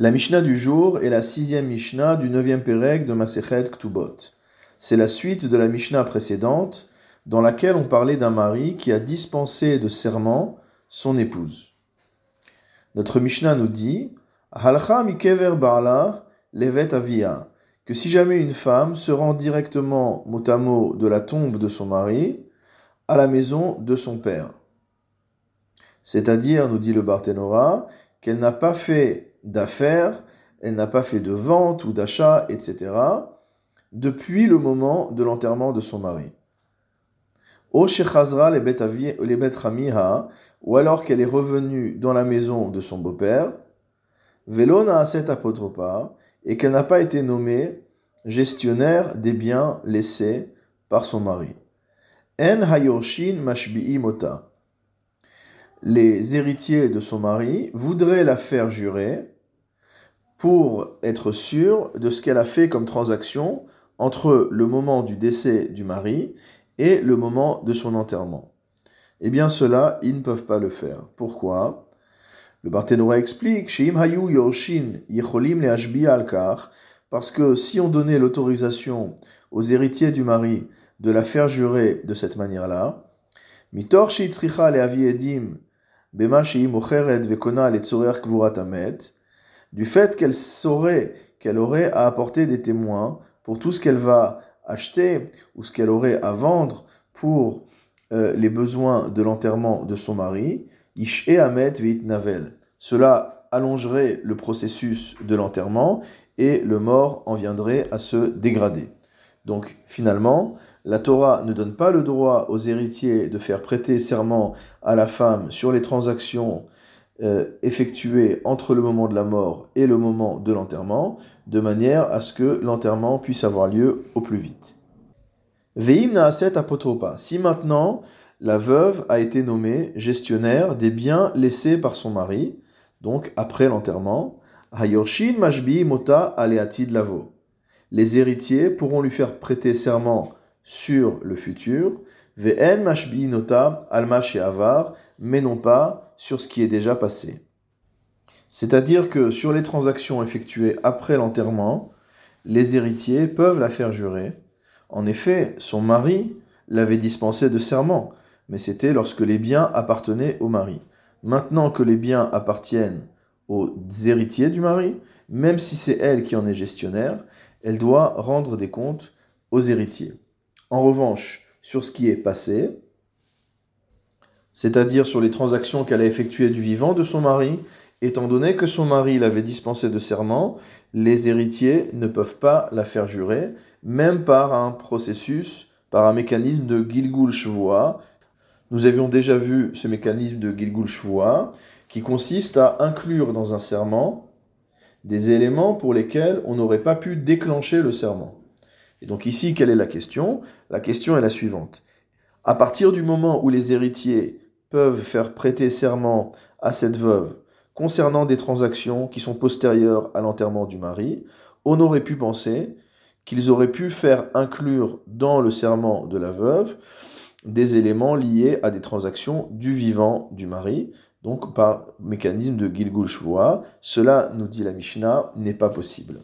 La Mishnah du jour est la sixième Mishnah du neuvième Pérec de Masechet Ktubot. C'est la suite de la Mishnah précédente dans laquelle on parlait d'un mari qui a dispensé de serment son épouse. Notre Mishnah nous dit Halcha mikever ba'ala levet avia que si jamais une femme se rend directement mot à mot de la tombe de son mari à la maison de son père. C'est-à-dire, nous dit le Barthénora, qu'elle n'a pas fait d'affaires, elle n'a pas fait de vente ou d'achat, etc., depuis le moment de l'enterrement de son mari. O Shechazra les Bet ou alors qu'elle est revenue dans la maison de son beau-père, Velona cet apotropa, et qu'elle n'a pas été nommée gestionnaire des biens laissés par son mari. En Hayorshin Mashbi'i Mota les héritiers de son mari voudraient la faire jurer pour être sûr de ce qu'elle a fait comme transaction entre le moment du décès du mari et le moment de son enterrement. Eh bien, cela, ils ne peuvent pas le faire. Pourquoi? Le Barthénora explique parce que si on donnait l'autorisation aux héritiers du mari de la faire jurer de cette manière-là, mitor du fait qu'elle saurait qu'elle aurait à apporter des témoins pour tout ce qu'elle va acheter ou ce qu'elle aurait à vendre pour euh, les besoins de l'enterrement de son mari, Ish Amet Navel. Cela allongerait le processus de l'enterrement et le mort en viendrait à se dégrader. Donc finalement, la Torah ne donne pas le droit aux héritiers de faire prêter serment à la femme sur les transactions euh, effectuées entre le moment de la mort et le moment de l'enterrement, de manière à ce que l'enterrement puisse avoir lieu au plus vite. Veim naaset apotropa. Si maintenant la veuve a été nommée gestionnaire des biens laissés par son mari, donc après l'enterrement, hayorshin mashbi mota aleatid lavo. Les héritiers pourront lui faire prêter serment sur le futur, ve'en nota alma avar, mais non pas sur ce qui est déjà passé. C'est-à-dire que sur les transactions effectuées après l'enterrement, les héritiers peuvent la faire jurer. En effet, son mari l'avait dispensé de serment, mais c'était lorsque les biens appartenaient au mari. Maintenant que les biens appartiennent aux héritiers du mari, même si c'est elle qui en est gestionnaire, elle doit rendre des comptes aux héritiers. En revanche, sur ce qui est passé, c'est-à-dire sur les transactions qu'elle a effectuées du vivant de son mari, étant donné que son mari l'avait dispensé de serment, les héritiers ne peuvent pas la faire jurer, même par un processus, par un mécanisme de Gilgul Shvoa. Nous avions déjà vu ce mécanisme de Gilgul Shvoa, qui consiste à inclure dans un serment des éléments pour lesquels on n'aurait pas pu déclencher le serment. Et donc ici, quelle est la question? La question est la suivante. À partir du moment où les héritiers peuvent faire prêter serment à cette veuve concernant des transactions qui sont postérieures à l'enterrement du mari, on aurait pu penser qu'ils auraient pu faire inclure dans le serment de la veuve des éléments liés à des transactions du vivant du mari, donc par mécanisme de Gilgul Shvoa. Cela, nous dit la Mishnah, n'est pas possible.